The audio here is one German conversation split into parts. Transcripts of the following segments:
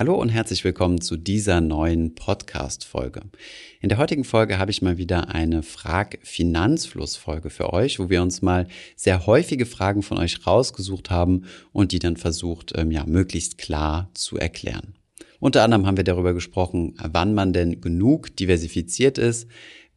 Hallo und herzlich willkommen zu dieser neuen Podcast-Folge. In der heutigen Folge habe ich mal wieder eine Frag-Finanzfluss-Folge für euch, wo wir uns mal sehr häufige Fragen von euch rausgesucht haben und die dann versucht, ähm, ja, möglichst klar zu erklären. Unter anderem haben wir darüber gesprochen, wann man denn genug diversifiziert ist,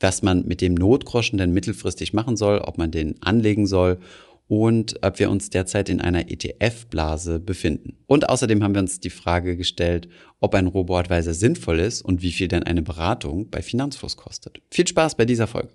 was man mit dem Notgroschen denn mittelfristig machen soll, ob man den anlegen soll und ob wir uns derzeit in einer ETF-Blase befinden. Und außerdem haben wir uns die Frage gestellt, ob ein Robo-Advisor sinnvoll ist und wie viel denn eine Beratung bei Finanzfluss kostet. Viel Spaß bei dieser Folge.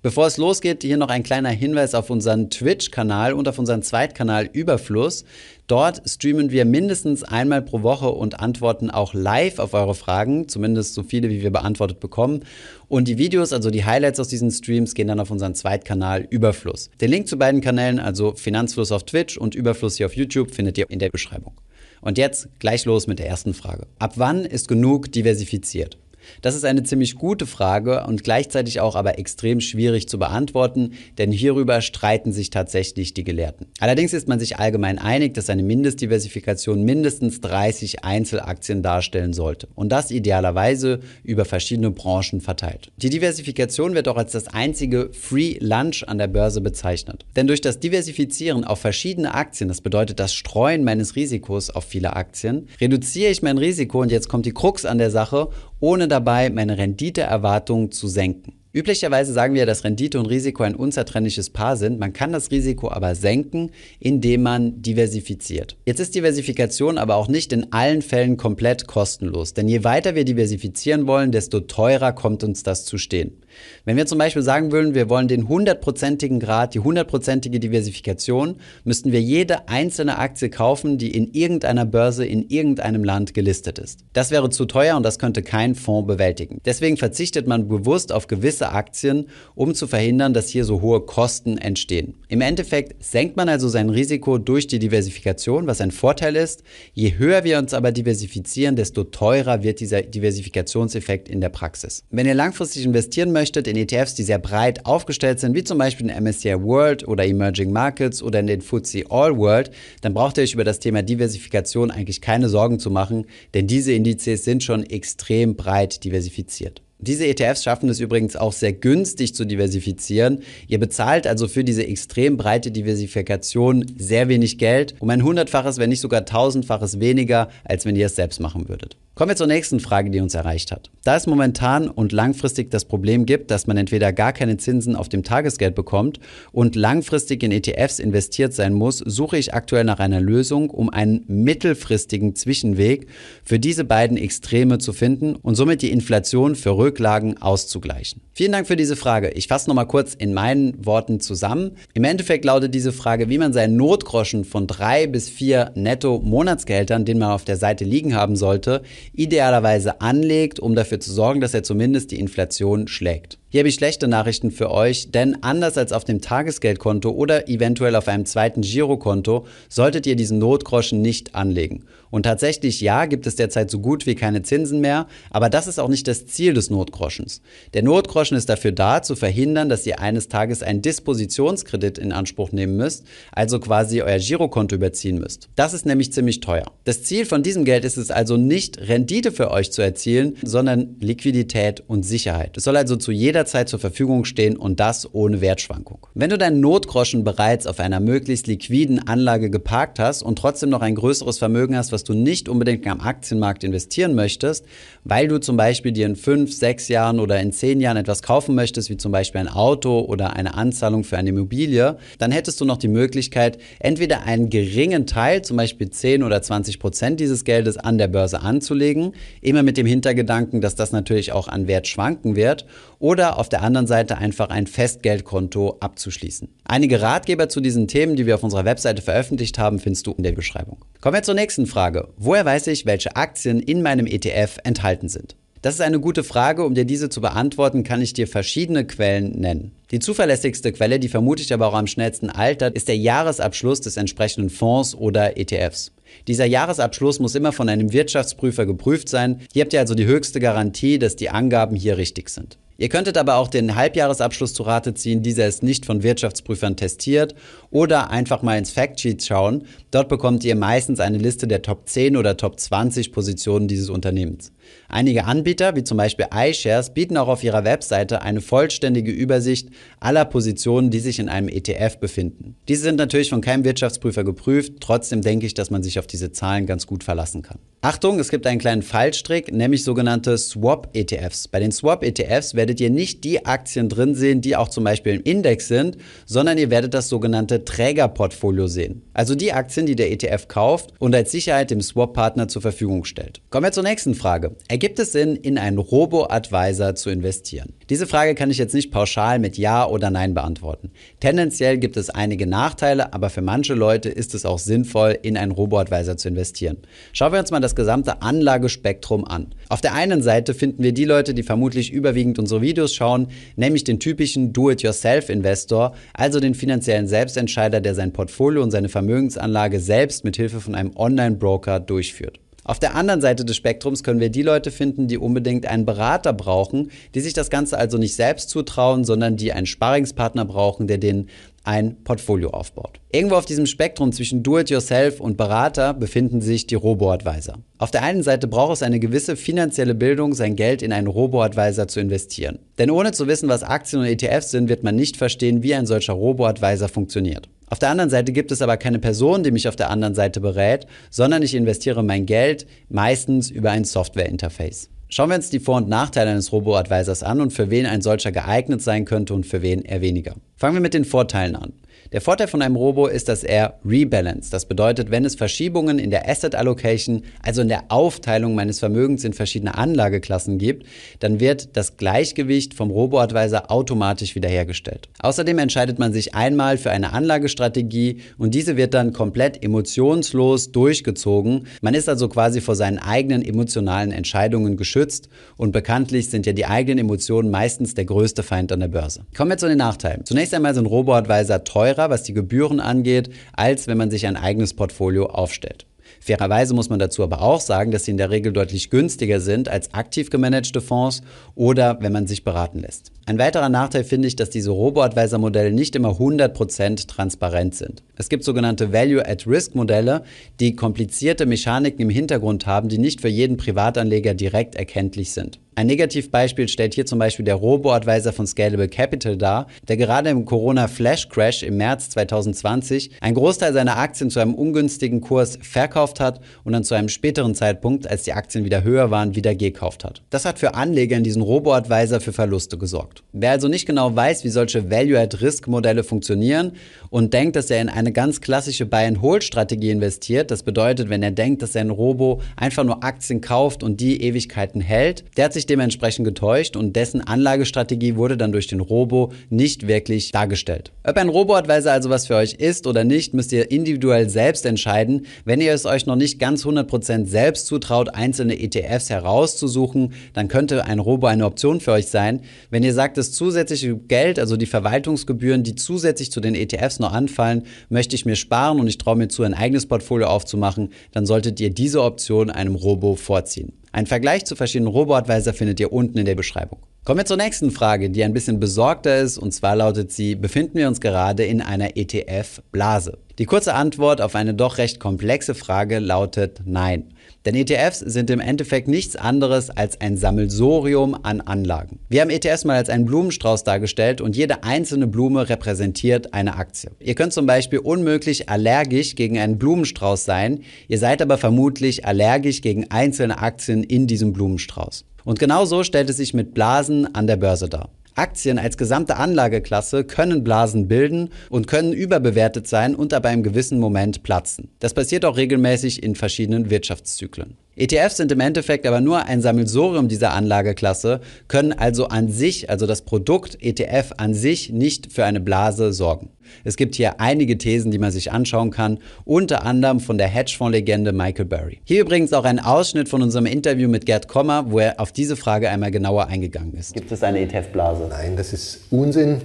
Bevor es losgeht, hier noch ein kleiner Hinweis auf unseren Twitch-Kanal und auf unseren Zweitkanal Überfluss. Dort streamen wir mindestens einmal pro Woche und antworten auch live auf eure Fragen, zumindest so viele, wie wir beantwortet bekommen. Und die Videos, also die Highlights aus diesen Streams, gehen dann auf unseren Zweitkanal Überfluss. Den Link zu beiden Kanälen, also Finanzfluss auf Twitch und Überfluss hier auf YouTube, findet ihr in der Beschreibung. Und jetzt gleich los mit der ersten Frage. Ab wann ist genug diversifiziert? Das ist eine ziemlich gute Frage und gleichzeitig auch aber extrem schwierig zu beantworten, denn hierüber streiten sich tatsächlich die Gelehrten. Allerdings ist man sich allgemein einig, dass eine Mindestdiversifikation mindestens 30 Einzelaktien darstellen sollte und das idealerweise über verschiedene Branchen verteilt. Die Diversifikation wird auch als das einzige Free Lunch an der Börse bezeichnet. Denn durch das Diversifizieren auf verschiedene Aktien, das bedeutet das Streuen meines Risikos auf viele Aktien, reduziere ich mein Risiko und jetzt kommt die Krux an der Sache ohne dabei meine Renditeerwartungen zu senken. Üblicherweise sagen wir, dass Rendite und Risiko ein unzertrennliches Paar sind. Man kann das Risiko aber senken, indem man diversifiziert. Jetzt ist Diversifikation aber auch nicht in allen Fällen komplett kostenlos. Denn je weiter wir diversifizieren wollen, desto teurer kommt uns das zu stehen. Wenn wir zum Beispiel sagen würden, wir wollen den hundertprozentigen Grad, die hundertprozentige Diversifikation, müssten wir jede einzelne Aktie kaufen, die in irgendeiner Börse in irgendeinem Land gelistet ist. Das wäre zu teuer und das könnte kein Fonds bewältigen. Deswegen verzichtet man bewusst auf gewisse Aktien, um zu verhindern, dass hier so hohe Kosten entstehen. Im Endeffekt senkt man also sein Risiko durch die Diversifikation, was ein Vorteil ist. Je höher wir uns aber diversifizieren, desto teurer wird dieser Diversifikationseffekt in der Praxis. Wenn ihr langfristig investieren möchtet, in ETFs, die sehr breit aufgestellt sind, wie zum Beispiel in MSCI World oder Emerging Markets oder in den FTSE All World, dann braucht ihr euch über das Thema Diversifikation eigentlich keine Sorgen zu machen, denn diese Indizes sind schon extrem breit diversifiziert. Diese ETFs schaffen es übrigens auch sehr günstig zu diversifizieren. Ihr bezahlt also für diese extrem breite Diversifikation sehr wenig Geld, um ein hundertfaches, wenn nicht sogar tausendfaches weniger, als wenn ihr es selbst machen würdet. Kommen wir zur nächsten Frage, die uns erreicht hat. Da es momentan und langfristig das Problem gibt, dass man entweder gar keine Zinsen auf dem Tagesgeld bekommt und langfristig in ETFs investiert sein muss, suche ich aktuell nach einer Lösung, um einen mittelfristigen Zwischenweg für diese beiden Extreme zu finden und somit die Inflation für Rücklagen auszugleichen. Vielen Dank für diese Frage. Ich fasse nochmal kurz in meinen Worten zusammen. Im Endeffekt lautet diese Frage, wie man seinen Notgroschen von drei bis vier Netto-Monatsgehältern, den man auf der Seite liegen haben sollte, idealerweise anlegt, um dafür zu sorgen, dass er zumindest die Inflation schlägt. Hier habe ich schlechte Nachrichten für euch, denn anders als auf dem Tagesgeldkonto oder eventuell auf einem zweiten Girokonto solltet ihr diesen Notgroschen nicht anlegen. Und tatsächlich ja, gibt es derzeit so gut wie keine Zinsen mehr, aber das ist auch nicht das Ziel des Notgroschens. Der Notgroschen ist dafür da, zu verhindern, dass ihr eines Tages einen Dispositionskredit in Anspruch nehmen müsst, also quasi euer Girokonto überziehen müsst. Das ist nämlich ziemlich teuer. Das Ziel von diesem Geld ist es also nicht, Rendite für euch zu erzielen, sondern Liquidität und Sicherheit. Es soll also zu jeder jederzeit zur Verfügung stehen und das ohne Wertschwankung. Wenn du deinen Notgroschen bereits auf einer möglichst liquiden Anlage geparkt hast und trotzdem noch ein größeres Vermögen hast, was du nicht unbedingt am Aktienmarkt investieren möchtest, weil du zum Beispiel dir in fünf, sechs Jahren oder in zehn Jahren etwas kaufen möchtest, wie zum Beispiel ein Auto oder eine Anzahlung für eine Immobilie, dann hättest du noch die Möglichkeit, entweder einen geringen Teil, zum Beispiel 10 oder 20 Prozent dieses Geldes an der Börse anzulegen, immer mit dem Hintergedanken, dass das natürlich auch an Wert schwanken wird, oder auf der anderen Seite einfach ein Festgeldkonto abzuschließen. Einige Ratgeber zu diesen Themen, die wir auf unserer Webseite veröffentlicht haben, findest du in der Beschreibung. Kommen wir zur nächsten Frage. Woher weiß ich, welche Aktien in meinem ETF enthalten sind? Das ist eine gute Frage. Um dir diese zu beantworten, kann ich dir verschiedene Quellen nennen. Die zuverlässigste Quelle, die vermutlich aber auch am schnellsten altert, ist der Jahresabschluss des entsprechenden Fonds oder ETFs. Dieser Jahresabschluss muss immer von einem Wirtschaftsprüfer geprüft sein. Hier habt ihr also die höchste Garantie, dass die Angaben hier richtig sind. Ihr könntet aber auch den Halbjahresabschluss zu Rate ziehen. Dieser ist nicht von Wirtschaftsprüfern testiert. Oder einfach mal ins Factsheet schauen. Dort bekommt ihr meistens eine Liste der Top 10 oder Top 20 Positionen dieses Unternehmens. Einige Anbieter, wie zum Beispiel iShares, bieten auch auf ihrer Webseite eine vollständige Übersicht aller Positionen, die sich in einem ETF befinden. Diese sind natürlich von keinem Wirtschaftsprüfer geprüft, trotzdem denke ich, dass man sich auf diese Zahlen ganz gut verlassen kann. Achtung, es gibt einen kleinen Fallstrick, nämlich sogenannte Swap-ETFs. Bei den Swap-ETFs werdet ihr nicht die Aktien drin sehen, die auch zum Beispiel im Index sind, sondern ihr werdet das sogenannte Trägerportfolio sehen. Also die Aktien, die der ETF kauft und als Sicherheit dem Swap-Partner zur Verfügung stellt. Kommen wir zur nächsten Frage. Ergibt es Sinn, in einen Robo-Advisor zu investieren? Diese Frage kann ich jetzt nicht pauschal mit Ja oder Nein beantworten. Tendenziell gibt es einige Nachteile, aber für manche Leute ist es auch sinnvoll, in einen Robo-Advisor zu investieren. Schauen wir uns mal das gesamte Anlagespektrum an. Auf der einen Seite finden wir die Leute, die vermutlich überwiegend unsere Videos schauen, nämlich den typischen Do-it-yourself-Investor, also den finanziellen Selbstentscheider, der sein Portfolio und seine Vermögensanlage selbst mit Hilfe von einem Online-Broker durchführt. Auf der anderen Seite des Spektrums können wir die Leute finden, die unbedingt einen Berater brauchen, die sich das Ganze also nicht selbst zutrauen, sondern die einen Sparringspartner brauchen, der den ein Portfolio aufbaut. Irgendwo auf diesem Spektrum zwischen Do-it-yourself und Berater befinden sich die Robo-Advisor. Auf der einen Seite braucht es eine gewisse finanzielle Bildung, sein Geld in einen Robo-Advisor zu investieren. Denn ohne zu wissen, was Aktien und ETFs sind, wird man nicht verstehen, wie ein solcher Robo-Advisor funktioniert. Auf der anderen Seite gibt es aber keine Person, die mich auf der anderen Seite berät, sondern ich investiere mein Geld meistens über ein Software-Interface. Schauen wir uns die Vor- und Nachteile eines Robo-Advisors an und für wen ein solcher geeignet sein könnte und für wen eher weniger. Fangen wir mit den Vorteilen an. Der Vorteil von einem Robo ist, dass er rebalance. Das bedeutet, wenn es Verschiebungen in der Asset Allocation, also in der Aufteilung meines Vermögens in verschiedene Anlageklassen gibt, dann wird das Gleichgewicht vom Robo-Advisor automatisch wiederhergestellt. Außerdem entscheidet man sich einmal für eine Anlagestrategie und diese wird dann komplett emotionslos durchgezogen. Man ist also quasi vor seinen eigenen emotionalen Entscheidungen geschützt und bekanntlich sind ja die eigenen Emotionen meistens der größte Feind an der Börse. Kommen wir zu den Nachteilen. Zunächst einmal sind Robo-Advisor teurer teurer, was die Gebühren angeht, als wenn man sich ein eigenes Portfolio aufstellt. Fairerweise muss man dazu aber auch sagen, dass sie in der Regel deutlich günstiger sind als aktiv gemanagte Fonds oder wenn man sich beraten lässt. Ein weiterer Nachteil finde ich, dass diese Robo-Advisor-Modelle nicht immer 100% transparent sind. Es gibt sogenannte Value-at-Risk-Modelle, die komplizierte Mechaniken im Hintergrund haben, die nicht für jeden Privatanleger direkt erkenntlich sind. Ein Negativbeispiel stellt hier zum Beispiel der Robo-Advisor von Scalable Capital dar, der gerade im Corona-Flash-Crash im März 2020 einen Großteil seiner Aktien zu einem ungünstigen Kurs verkauft hat und dann zu einem späteren Zeitpunkt, als die Aktien wieder höher waren, wieder gekauft hat. Das hat für Anleger in diesen Robo-Advisor für Verluste gesorgt. Wer also nicht genau weiß, wie solche Value-at-Risk-Modelle funktionieren und denkt, dass er in eine ganz klassische Buy-and-Hold-Strategie investiert, das bedeutet, wenn er denkt, dass sein Robo einfach nur Aktien kauft und die Ewigkeiten hält, der hat sich dementsprechend getäuscht und dessen Anlagestrategie wurde dann durch den Robo nicht wirklich dargestellt. Ob ein Robo-Advisor also was für euch ist oder nicht, müsst ihr individuell selbst entscheiden. Wenn ihr es euch noch nicht ganz 100% selbst zutraut, einzelne ETFs herauszusuchen, dann könnte ein Robo eine Option für euch sein. Wenn ihr sagt, das zusätzliche Geld, also die Verwaltungsgebühren, die zusätzlich zu den ETFs noch anfallen, möchte ich mir sparen und ich traue mir zu, ein eigenes Portfolio aufzumachen, dann solltet ihr diese Option einem Robo vorziehen. Ein Vergleich zu verschiedenen Robo-Advisor findet ihr unten in der Beschreibung. Kommen wir zur nächsten Frage, die ein bisschen besorgter ist, und zwar lautet sie, befinden wir uns gerade in einer ETF-Blase? Die kurze Antwort auf eine doch recht komplexe Frage lautet nein. Denn ETFs sind im Endeffekt nichts anderes als ein Sammelsorium an Anlagen. Wir haben ETFs mal als einen Blumenstrauß dargestellt und jede einzelne Blume repräsentiert eine Aktie. Ihr könnt zum Beispiel unmöglich allergisch gegen einen Blumenstrauß sein, ihr seid aber vermutlich allergisch gegen einzelne Aktien in diesem Blumenstrauß. Und genau so stellt es sich mit Blasen an der Börse dar. Aktien als gesamte Anlageklasse können Blasen bilden und können überbewertet sein und aber im gewissen Moment platzen. Das passiert auch regelmäßig in verschiedenen Wirtschaftszyklen. ETFs sind im Endeffekt aber nur ein Sammelsurium dieser Anlageklasse, können also an sich, also das Produkt ETF an sich, nicht für eine Blase sorgen. Es gibt hier einige Thesen, die man sich anschauen kann, unter anderem von der Hedgefonds-Legende Michael Burry. Hier übrigens auch ein Ausschnitt von unserem Interview mit Gerd Kommer, wo er auf diese Frage einmal genauer eingegangen ist. Gibt es eine ETF-Blase? Nein, das ist Unsinn.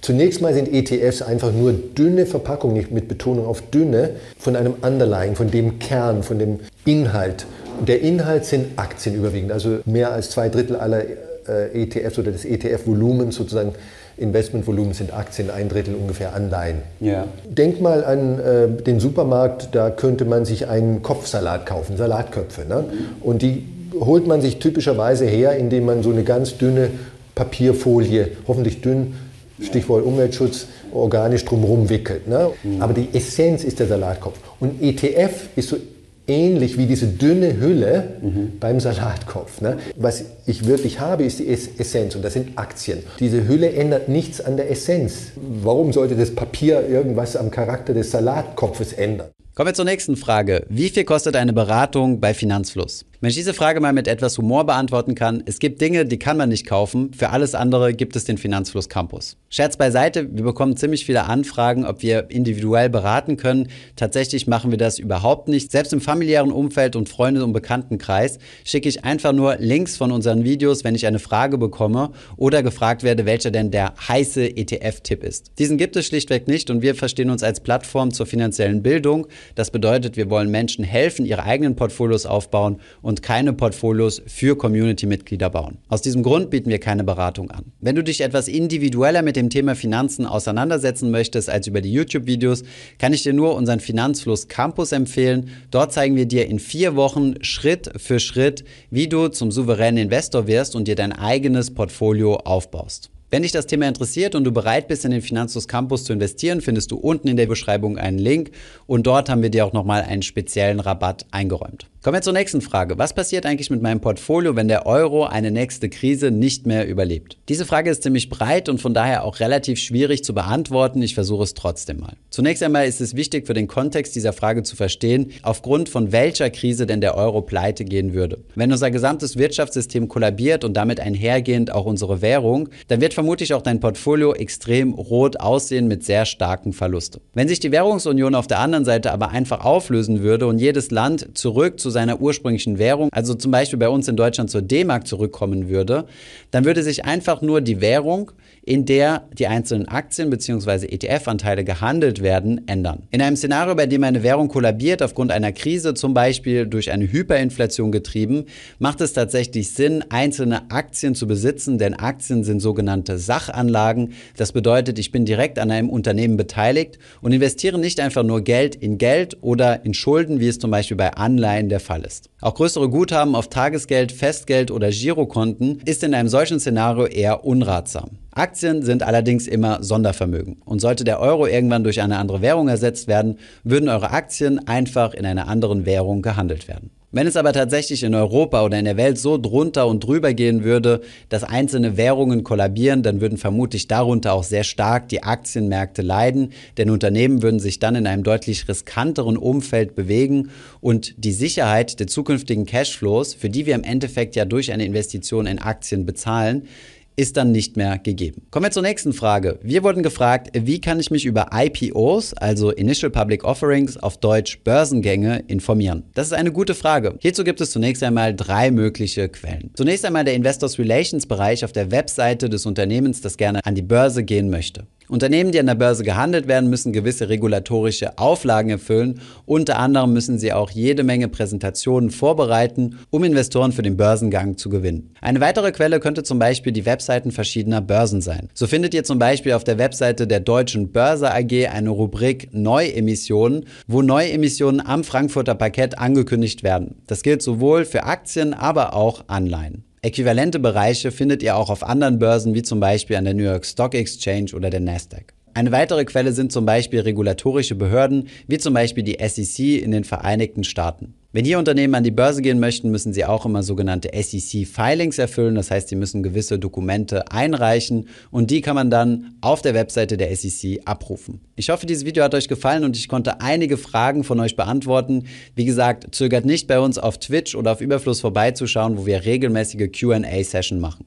Zunächst mal sind ETFs einfach nur dünne Verpackungen, mit Betonung auf dünne, von einem Underlying, von dem Kern, von dem Inhalt. Der Inhalt sind Aktien überwiegend, also mehr als zwei Drittel aller äh, ETFs oder des ETF-Volumens sozusagen Investmentvolumen sind Aktien, ein Drittel ungefähr Anleihen. Ja. Denk mal an äh, den Supermarkt, da könnte man sich einen Kopfsalat kaufen, Salatköpfe. Ne? Und die holt man sich typischerweise her, indem man so eine ganz dünne Papierfolie, hoffentlich dünn, Stichwort Umweltschutz, organisch drumherum wickelt. Ne? Mhm. Aber die Essenz ist der Salatkopf. Und ETF ist so ähnlich wie diese dünne Hülle mhm. beim Salatkopf. Ne? Was ich wirklich habe, ist die Essenz und das sind Aktien. Diese Hülle ändert nichts an der Essenz. Warum sollte das Papier irgendwas am Charakter des Salatkopfes ändern? Kommen wir zur nächsten Frage. Wie viel kostet eine Beratung bei Finanzfluss? Wenn ich diese Frage mal mit etwas Humor beantworten kann, es gibt Dinge, die kann man nicht kaufen, für alles andere gibt es den Finanzfluss Campus. Scherz beiseite, wir bekommen ziemlich viele Anfragen, ob wir individuell beraten können. Tatsächlich machen wir das überhaupt nicht. Selbst im familiären Umfeld und Freunde- und Bekanntenkreis schicke ich einfach nur Links von unseren Videos, wenn ich eine Frage bekomme oder gefragt werde, welcher denn der heiße ETF-Tipp ist. Diesen gibt es schlichtweg nicht und wir verstehen uns als Plattform zur finanziellen Bildung. Das bedeutet, wir wollen Menschen helfen, ihre eigenen Portfolios aufbauen und keine Portfolios für Community-Mitglieder bauen. Aus diesem Grund bieten wir keine Beratung an. Wenn du dich etwas individueller mit dem Thema Finanzen auseinandersetzen möchtest als über die YouTube-Videos, kann ich dir nur unseren Finanzfluss Campus empfehlen. Dort zeigen wir dir in vier Wochen Schritt für Schritt, wie du zum souveränen Investor wirst und dir dein eigenes Portfolio aufbaust. Wenn dich das Thema interessiert und du bereit bist, in den Finanzfluss Campus zu investieren, findest du unten in der Beschreibung einen Link und dort haben wir dir auch nochmal einen speziellen Rabatt eingeräumt. Kommen wir zur nächsten Frage. Was passiert eigentlich mit meinem Portfolio, wenn der Euro eine nächste Krise nicht mehr überlebt? Diese Frage ist ziemlich breit und von daher auch relativ schwierig zu beantworten. Ich versuche es trotzdem mal. Zunächst einmal ist es wichtig für den Kontext dieser Frage zu verstehen, aufgrund von welcher Krise denn der Euro pleite gehen würde. Wenn unser gesamtes Wirtschaftssystem kollabiert und damit einhergehend auch unsere Währung, dann wird vermutlich auch dein Portfolio extrem rot aussehen mit sehr starken Verlusten. Wenn sich die Währungsunion auf der anderen Seite aber einfach auflösen würde und jedes Land zurück zu seiner ursprünglichen Währung, also zum Beispiel bei uns in Deutschland zur D-Mark zurückkommen würde, dann würde sich einfach nur die Währung, in der die einzelnen Aktien bzw. ETF-Anteile gehandelt werden, ändern. In einem Szenario, bei dem eine Währung kollabiert aufgrund einer Krise, zum Beispiel durch eine Hyperinflation getrieben, macht es tatsächlich Sinn, einzelne Aktien zu besitzen, denn Aktien sind sogenannte Sachanlagen. Das bedeutet, ich bin direkt an einem Unternehmen beteiligt und investiere nicht einfach nur Geld in Geld oder in Schulden, wie es zum Beispiel bei Anleihen der Fall ist. Auch größere Guthaben auf Tagesgeld, Festgeld oder Girokonten ist in einem solchen Szenario eher unratsam. Aktien sind allerdings immer Sondervermögen. Und sollte der Euro irgendwann durch eine andere Währung ersetzt werden, würden eure Aktien einfach in einer anderen Währung gehandelt werden. Wenn es aber tatsächlich in Europa oder in der Welt so drunter und drüber gehen würde, dass einzelne Währungen kollabieren, dann würden vermutlich darunter auch sehr stark die Aktienmärkte leiden, denn Unternehmen würden sich dann in einem deutlich riskanteren Umfeld bewegen und die Sicherheit der zukünftigen Cashflows, für die wir im Endeffekt ja durch eine Investition in Aktien bezahlen, ist dann nicht mehr gegeben. Kommen wir zur nächsten Frage. Wir wurden gefragt, wie kann ich mich über IPOs, also Initial Public Offerings, auf Deutsch Börsengänge, informieren? Das ist eine gute Frage. Hierzu gibt es zunächst einmal drei mögliche Quellen. Zunächst einmal der Investors Relations Bereich auf der Webseite des Unternehmens, das gerne an die Börse gehen möchte. Unternehmen, die an der Börse gehandelt werden, müssen gewisse regulatorische Auflagen erfüllen. Unter anderem müssen sie auch jede Menge Präsentationen vorbereiten, um Investoren für den Börsengang zu gewinnen. Eine weitere Quelle könnte zum Beispiel die Webseiten verschiedener Börsen sein. So findet ihr zum Beispiel auf der Webseite der Deutschen Börse AG eine Rubrik Neuemissionen, wo Neuemissionen am Frankfurter Parkett angekündigt werden. Das gilt sowohl für Aktien, aber auch Anleihen. Äquivalente Bereiche findet ihr auch auf anderen Börsen wie zum Beispiel an der New York Stock Exchange oder der Nasdaq. Eine weitere Quelle sind zum Beispiel regulatorische Behörden, wie zum Beispiel die SEC in den Vereinigten Staaten. Wenn hier Unternehmen an die Börse gehen möchten, müssen sie auch immer sogenannte SEC-Filings erfüllen. Das heißt, sie müssen gewisse Dokumente einreichen und die kann man dann auf der Webseite der SEC abrufen. Ich hoffe, dieses Video hat euch gefallen und ich konnte einige Fragen von euch beantworten. Wie gesagt, zögert nicht bei uns auf Twitch oder auf Überfluss vorbeizuschauen, wo wir regelmäßige QA-Session machen.